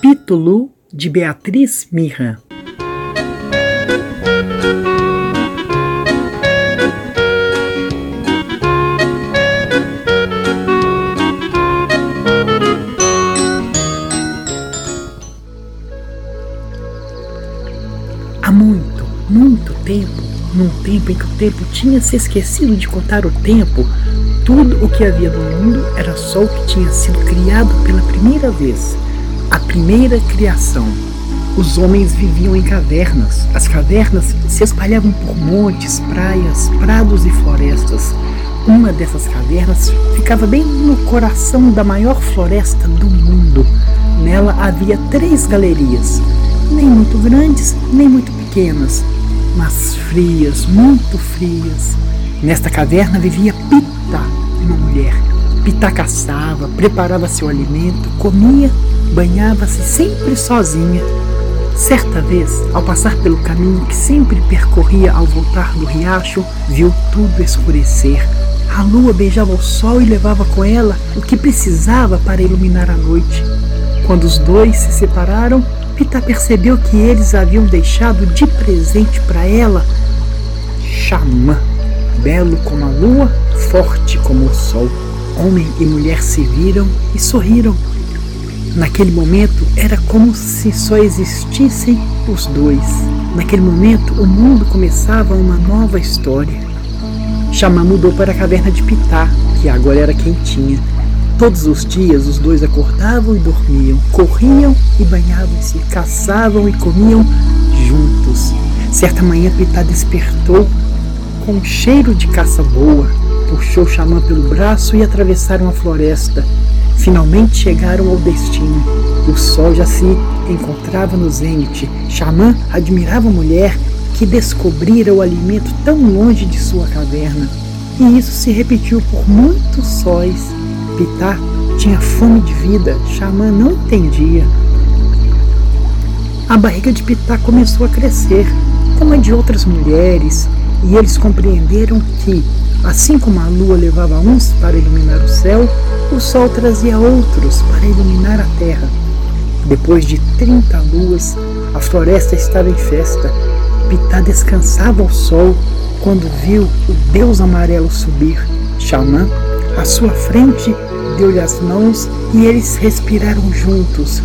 Pitulu de Beatriz Mirra. Tempo, num tempo em que o tempo tinha se esquecido de contar o tempo, tudo o que havia no mundo era só o que tinha sido criado pela primeira vez a primeira criação. Os homens viviam em cavernas. As cavernas se espalhavam por montes, praias, prados e florestas. Uma dessas cavernas ficava bem no coração da maior floresta do mundo. Nela havia três galerias, nem muito grandes, nem muito pequenas, mas frias, muito frias. Nesta caverna vivia Pita, uma mulher. Pita caçava, preparava seu alimento, comia banhava-se sempre sozinha. Certa vez, ao passar pelo caminho que sempre percorria ao voltar do riacho, viu tudo escurecer. A lua beijava o sol e levava com ela o que precisava para iluminar a noite. Quando os dois se separaram, Pita percebeu que eles haviam deixado de presente para ela Xamã, belo como a lua, forte como o sol. Homem e mulher se viram e sorriram Naquele momento era como se só existissem os dois. Naquele momento o mundo começava uma nova história. Xamã mudou para a caverna de Pitá, que agora era quentinha. Todos os dias os dois acordavam e dormiam, corriam e banhavam-se, caçavam e comiam juntos. Certa manhã Pitá despertou com um cheiro de caça boa, puxou Xamã pelo braço e atravessaram a floresta. Finalmente chegaram ao destino. O sol já se encontrava no zênite. Xamã admirava a mulher que descobrira o alimento tão longe de sua caverna. E isso se repetiu por muitos sóis. Pitá tinha fome de vida, Xamã não entendia. A barriga de Pitá começou a crescer, como a de outras mulheres, e eles compreenderam que, assim como a lua levava uns para iluminar o céu, o sol trazia outros para iluminar a terra. Depois de trinta luas, a floresta estava em festa. Pitá descansava ao sol quando viu o deus amarelo subir. Xamã, à sua frente, deu-lhe as mãos e eles respiraram juntos.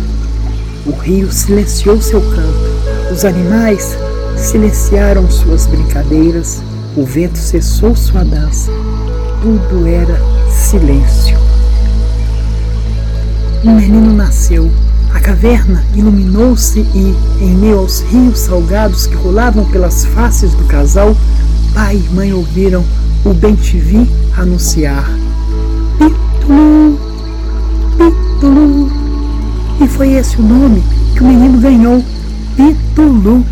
O rio silenciou seu canto. Os animais silenciaram suas brincadeiras. O vento cessou sua dança. Tudo era silêncio um menino nasceu. A caverna iluminou-se e, em meio aos rios salgados que rolavam pelas faces do casal, pai e mãe ouviram o bem-te-vi anunciar: Pitulu, Pitulu. E foi esse o nome que o menino ganhou: Pitulu.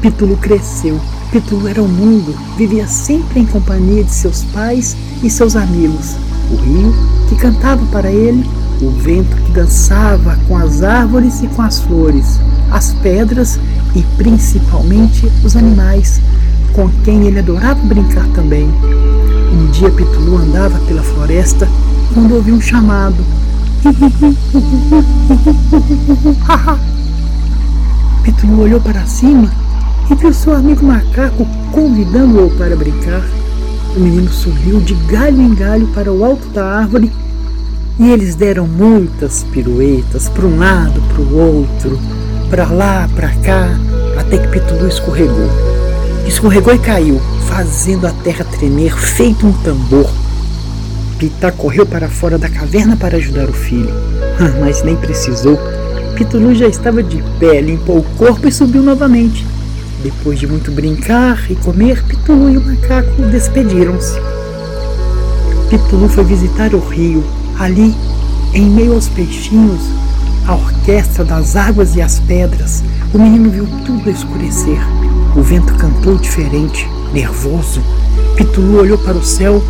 Pitulu cresceu. Pitulu era o mundo, vivia sempre em companhia de seus pais e seus amigos. O rio que cantava para ele, o vento que dançava com as árvores e com as flores, as pedras e principalmente os animais, com quem ele adorava brincar também. Um dia Pitulu andava pela floresta quando ouviu um chamado. Pitulu olhou para cima e viu seu amigo macaco convidando-o para brincar. O menino subiu de galho em galho para o alto da árvore e eles deram muitas piruetas para um lado, para o outro, para lá, para cá, até que Pitulu escorregou. Escorregou e caiu, fazendo a terra tremer, feito um tambor. Pitá correu para fora da caverna para ajudar o filho, mas nem precisou. Pitulu já estava de pé, limpou o corpo e subiu novamente. Depois de muito brincar e comer, Pitulu e o macaco despediram-se. Pitulu foi visitar o rio. Ali, em meio aos peixinhos, a orquestra das águas e as pedras, o menino viu tudo escurecer. O vento cantou diferente, nervoso. Pitulu olhou para o céu.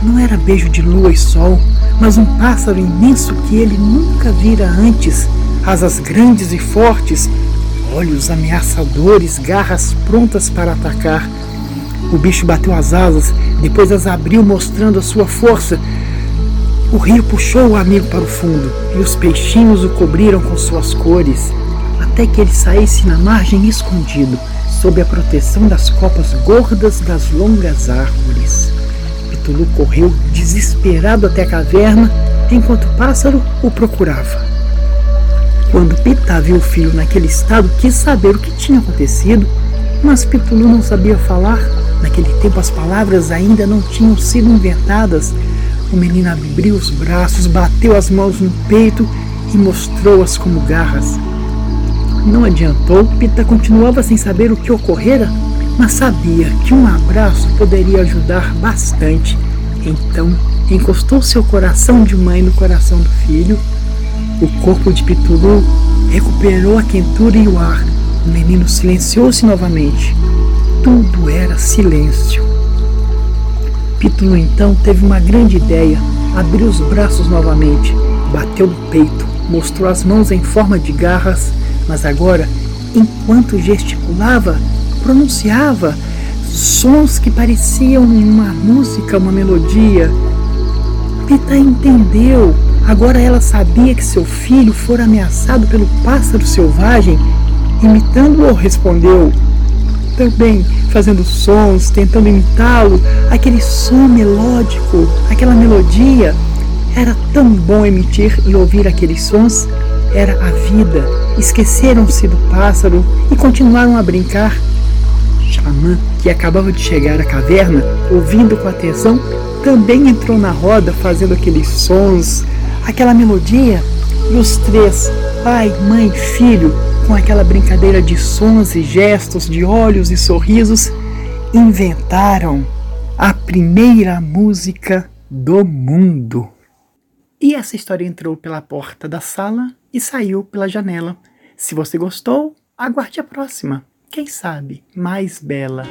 Não era beijo de lua e sol, mas um pássaro imenso que ele nunca vira antes, asas grandes e fortes, olhos ameaçadores, garras prontas para atacar. O bicho bateu as asas, depois as abriu, mostrando a sua força. O rio puxou o amigo para o fundo e os peixinhos o cobriram com suas cores, até que ele saísse na margem escondido, sob a proteção das copas gordas das longas árvores. Pitulu correu desesperado até a caverna, enquanto o pássaro o procurava. Quando Pitá viu o filho naquele estado, quis saber o que tinha acontecido, mas Pitulu não sabia falar. Naquele tempo as palavras ainda não tinham sido inventadas. O menino abriu os braços, bateu as mãos no peito e mostrou-as como garras. Não adiantou, Pita continuava sem saber o que ocorrera, mas sabia que um abraço poderia ajudar bastante. Então encostou seu coração de mãe no coração do filho o corpo de Pitulu recuperou a quentura e o ar. O menino silenciou-se novamente. Tudo era silêncio. Pitulu então teve uma grande ideia. Abriu os braços novamente, bateu no peito, mostrou as mãos em forma de garras, mas agora, enquanto gesticulava, pronunciava sons que pareciam uma música, uma melodia. Pita entendeu Agora ela sabia que seu filho fora ameaçado pelo pássaro selvagem. Imitando-o, respondeu, também fazendo sons, tentando imitá-lo, aquele som melódico, aquela melodia. Era tão bom emitir e ouvir aqueles sons. Era a vida. Esqueceram-se do pássaro e continuaram a brincar. Xamã, que acabava de chegar à caverna, ouvindo com atenção, também entrou na roda fazendo aqueles sons, aquela melodia e os três, pai, mãe, filho, com aquela brincadeira de sons e gestos, de olhos e sorrisos, inventaram a primeira música do mundo. E essa história entrou pela porta da sala e saiu pela janela. Se você gostou, aguarde a próxima. Quem sabe mais bela.